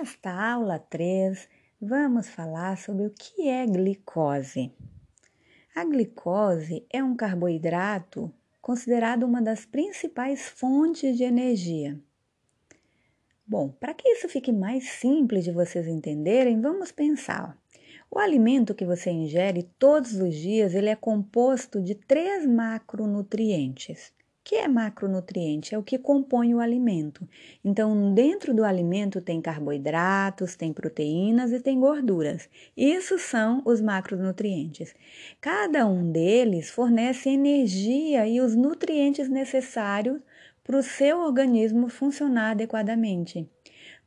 Nesta aula 3, vamos falar sobre o que é glicose. A glicose é um carboidrato considerado uma das principais fontes de energia. Bom, para que isso fique mais simples de vocês entenderem, vamos pensar. O alimento que você ingere todos os dias, ele é composto de três macronutrientes que é macronutriente? É o que compõe o alimento. Então, dentro do alimento tem carboidratos, tem proteínas e tem gorduras. Isso são os macronutrientes. Cada um deles fornece energia e os nutrientes necessários para o seu organismo funcionar adequadamente.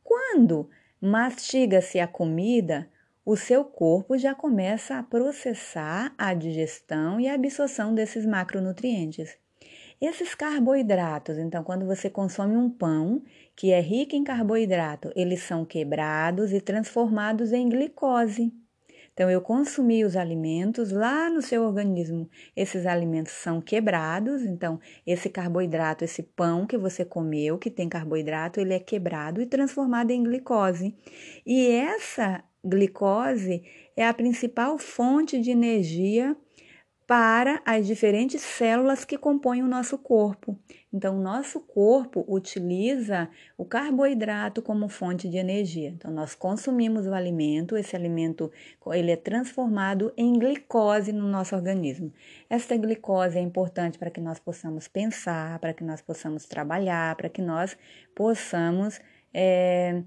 Quando mastiga-se a comida, o seu corpo já começa a processar a digestão e a absorção desses macronutrientes. Esses carboidratos, então, quando você consome um pão que é rico em carboidrato, eles são quebrados e transformados em glicose. Então, eu consumi os alimentos lá no seu organismo. Esses alimentos são quebrados, então, esse carboidrato, esse pão que você comeu, que tem carboidrato, ele é quebrado e transformado em glicose. E essa glicose é a principal fonte de energia para as diferentes células que compõem o nosso corpo. Então, o nosso corpo utiliza o carboidrato como fonte de energia. Então, nós consumimos o alimento, esse alimento ele é transformado em glicose no nosso organismo. Esta glicose é importante para que nós possamos pensar, para que nós possamos trabalhar, para que nós possamos é,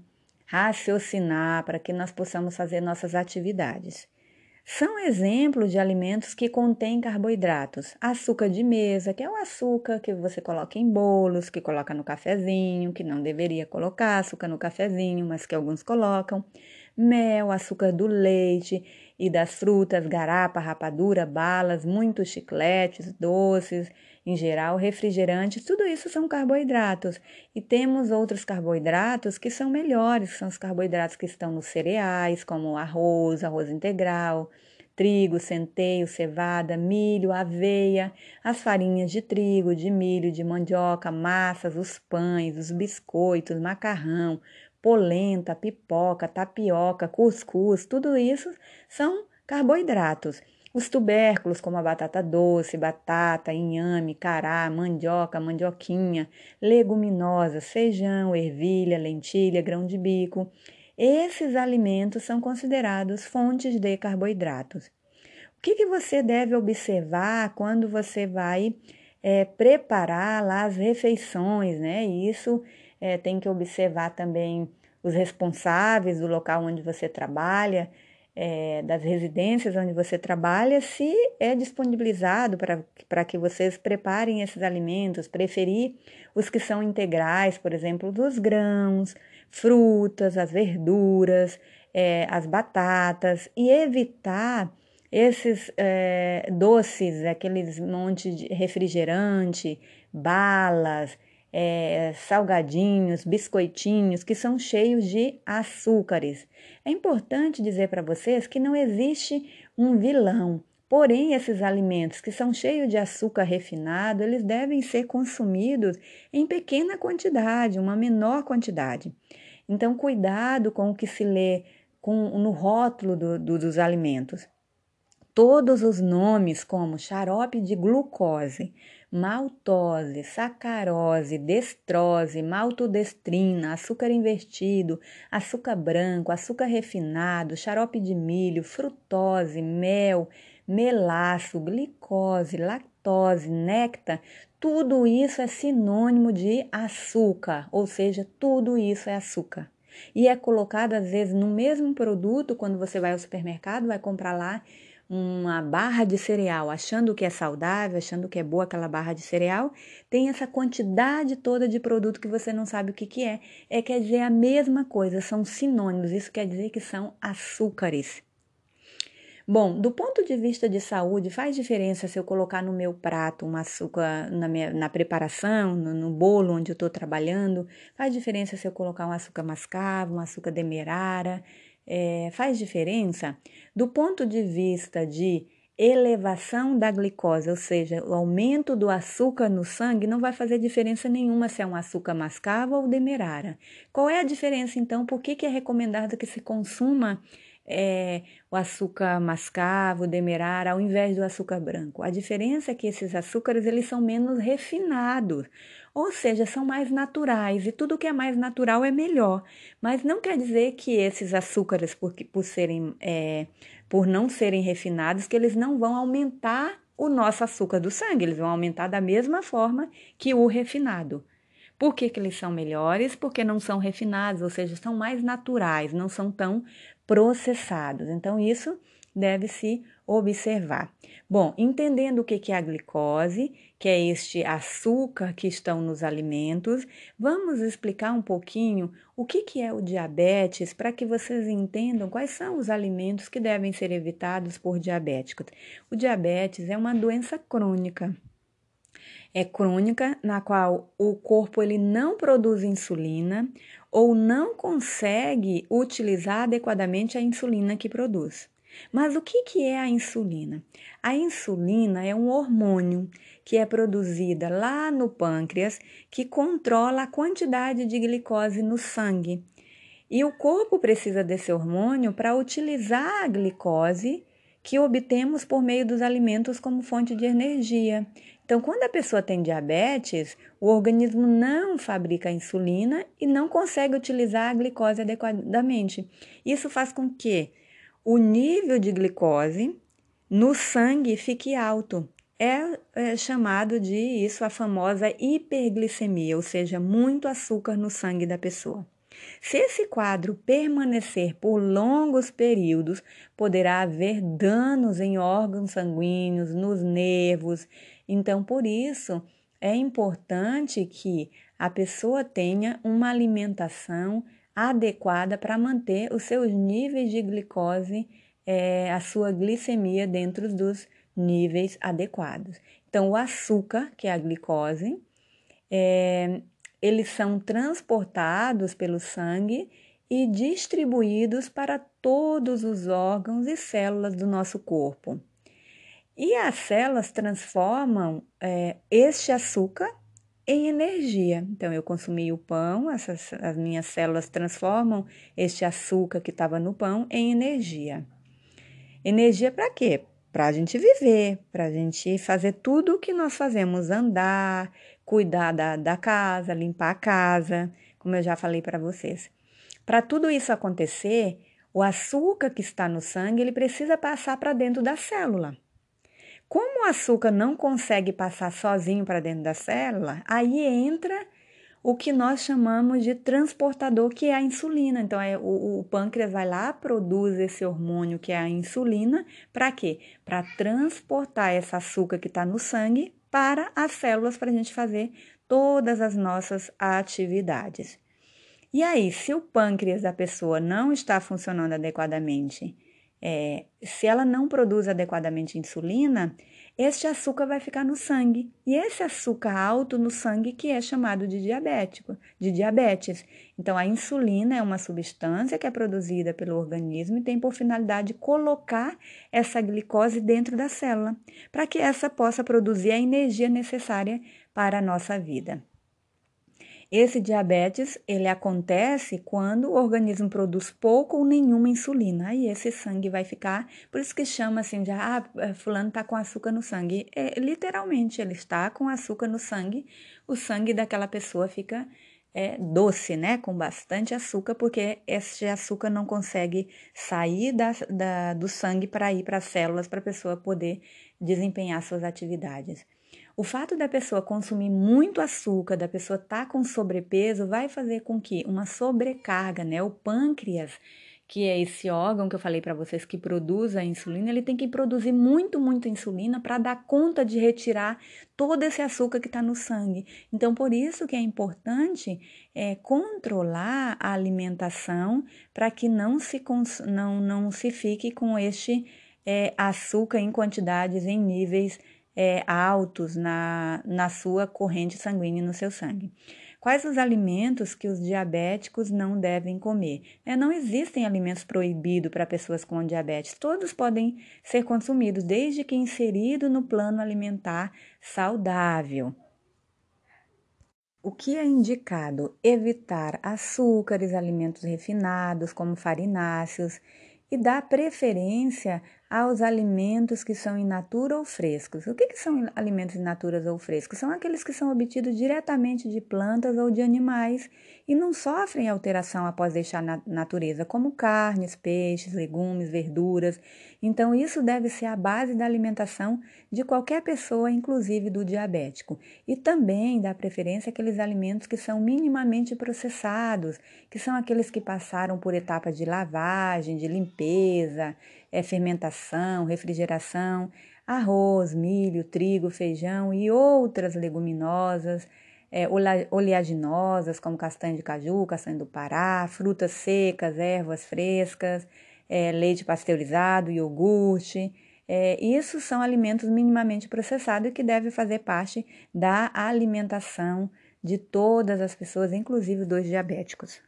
raciocinar, para que nós possamos fazer nossas atividades. São exemplos de alimentos que contêm carboidratos. Açúcar de mesa, que é o açúcar que você coloca em bolos, que coloca no cafezinho, que não deveria colocar açúcar no cafezinho, mas que alguns colocam. Mel, açúcar do leite e das frutas, garapa, rapadura, balas, muitos chicletes, doces, em geral, refrigerantes, tudo isso são carboidratos. E temos outros carboidratos que são melhores, são os carboidratos que estão nos cereais, como arroz, arroz integral, trigo, centeio, cevada, milho, aveia, as farinhas de trigo, de milho, de mandioca, massas, os pães, os biscoitos, macarrão, polenta, pipoca, tapioca, cuscuz, tudo isso são carboidratos. Os tubérculos, como a batata doce, batata, inhame, cará, mandioca, mandioquinha, leguminosas, feijão, ervilha, lentilha, grão de bico, esses alimentos são considerados fontes de carboidratos. O que, que você deve observar quando você vai é, preparar lá as refeições, né? Isso é, tem que observar também os responsáveis do local onde você trabalha, é, das residências onde você trabalha, se é disponibilizado para que vocês preparem esses alimentos, preferir os que são integrais, por exemplo, dos grãos, frutas, as verduras, é, as batatas, e evitar esses é, doces, aqueles monte de refrigerante, balas, é, salgadinhos, biscoitinhos que são cheios de açúcares. É importante dizer para vocês que não existe um vilão, porém esses alimentos que são cheios de açúcar refinado, eles devem ser consumidos em pequena quantidade, uma menor quantidade. Então, cuidado com o que se lê com, no rótulo do, do, dos alimentos. Todos os nomes, como xarope de glucose, maltose, sacarose, destrose, maltodestrina, açúcar invertido, açúcar branco, açúcar refinado, xarope de milho, frutose, mel, melaço, glicose, lactose, néctar, tudo isso é sinônimo de açúcar, ou seja, tudo isso é açúcar. E é colocado às vezes no mesmo produto, quando você vai ao supermercado, vai comprar lá uma barra de cereal achando que é saudável, achando que é boa aquela barra de cereal, tem essa quantidade toda de produto que você não sabe o que, que é. É quer dizer a mesma coisa, são sinônimos, isso quer dizer que são açúcares. Bom, do ponto de vista de saúde, faz diferença se eu colocar no meu prato um açúcar na, minha, na preparação, no, no bolo onde eu estou trabalhando? Faz diferença se eu colocar um açúcar mascavo, um açúcar demerara? é, faz diferença do ponto de vista de elevação da glicose, ou seja, o aumento do açúcar no sangue, não vai fazer diferença nenhuma se é um açúcar mascavo ou demerara. Qual é a diferença então? Por que, que é recomendado que se consuma é, o açúcar mascavo, demerara, ao invés do açúcar branco? A diferença é que esses açúcares eles são menos refinados, ou seja, são mais naturais e tudo que é mais natural é melhor. Mas não quer dizer que esses açúcares, por, por serem é, por não serem refinados, que eles não vão aumentar o nosso açúcar do sangue, eles vão aumentar da mesma forma que o refinado. Por que, que eles são melhores? Porque não são refinados, ou seja, são mais naturais, não são tão processados. Então, isso deve se observar. Bom, entendendo o que é a glicose, que é este açúcar que estão nos alimentos, vamos explicar um pouquinho o que é o diabetes para que vocês entendam quais são os alimentos que devem ser evitados por diabéticos. O diabetes é uma doença crônica. É crônica na qual o corpo ele não produz insulina ou não consegue utilizar adequadamente a insulina que produz. Mas o que, que é a insulina? A insulina é um hormônio que é produzida lá no pâncreas que controla a quantidade de glicose no sangue. E o corpo precisa desse hormônio para utilizar a glicose que obtemos por meio dos alimentos como fonte de energia. Então, quando a pessoa tem diabetes, o organismo não fabrica insulina e não consegue utilizar a glicose adequadamente. Isso faz com que o nível de glicose no sangue fique alto. É, é, chamado de isso a famosa hiperglicemia, ou seja, muito açúcar no sangue da pessoa. Se esse quadro permanecer por longos períodos, poderá haver danos em órgãos sanguíneos, nos nervos. Então, por isso, é importante que a pessoa tenha uma alimentação adequada para manter os seus níveis de glicose, é, a sua glicemia dentro dos níveis adequados. Então, o açúcar, que é a glicose, é, eles são transportados pelo sangue e distribuídos para todos os órgãos e células do nosso corpo. E as células transformam é, este açúcar em energia. Então, eu consumi o pão, essas, as minhas células transformam este açúcar que estava no pão em energia. Energia para quê? Para a gente viver, para a gente fazer tudo o que nós fazemos: andar, cuidar da, da casa, limpar a casa, como eu já falei para vocês. Para tudo isso acontecer, o açúcar que está no sangue ele precisa passar para dentro da célula. Como o açúcar não consegue passar sozinho para dentro da célula, aí entra o que nós chamamos de transportador, que é a insulina. Então, é, o, o pâncreas vai lá, produz esse hormônio que é a insulina, para quê? Para transportar esse açúcar que está no sangue para as células, para a gente fazer todas as nossas atividades. E aí, se o pâncreas da pessoa não está funcionando adequadamente, é, se ela não produz adequadamente insulina, este açúcar vai ficar no sangue. E esse açúcar alto no sangue que é chamado de diabético, de diabetes. Então, a insulina é uma substância que é produzida pelo organismo e tem por finalidade colocar essa glicose dentro da célula, para que essa possa produzir a energia necessária para a nossa vida. Esse diabetes, ele acontece quando o organismo produz pouco ou nenhuma insulina. Aí esse sangue vai ficar, por isso que chama assim de, ah, fulano está com açúcar no sangue. É, literalmente, ele está com açúcar no sangue, o sangue daquela pessoa fica é, doce, né? Com bastante açúcar, porque esse açúcar não consegue sair da, da do sangue para ir para as células para a pessoa poder desempenhar suas atividades. O fato da pessoa consumir muito açúcar, da pessoa estar tá com sobrepeso, vai fazer com que uma sobrecarga, né? O pâncreas, que é esse órgão que eu falei para vocês que produz a insulina, ele tem que produzir muito, muita insulina para dar conta de retirar todo esse açúcar que está no sangue. Então, por isso que é importante é, controlar a alimentação para que não se, não, não se fique com este é, açúcar em quantidades, em níveis é, altos na, na sua corrente sanguínea, no seu sangue. Quais os alimentos que os diabéticos não devem comer? É, não existem alimentos proibidos para pessoas com diabetes. Todos podem ser consumidos, desde que inserido no plano alimentar saudável. O que é indicado? Evitar açúcares, alimentos refinados, como farináceos, e dar preferência aos alimentos que são in natura ou frescos. O que, que são alimentos in natura ou frescos? São aqueles que são obtidos diretamente de plantas ou de animais e não sofrem alteração após deixar na natureza, como carnes, peixes, legumes, verduras. Então, isso deve ser a base da alimentação de qualquer pessoa, inclusive do diabético. E também dá preferência àqueles alimentos que são minimamente processados, que são aqueles que passaram por etapas de lavagem, de limpeza, é, fermentação, refrigeração, arroz, milho, trigo, feijão e outras leguminosas, é, oleaginosas, como castanha de caju, castanha do Pará, frutas secas, ervas frescas, é, leite pasteurizado, iogurte. É, isso são alimentos minimamente processados que devem fazer parte da alimentação de todas as pessoas, inclusive dos diabéticos.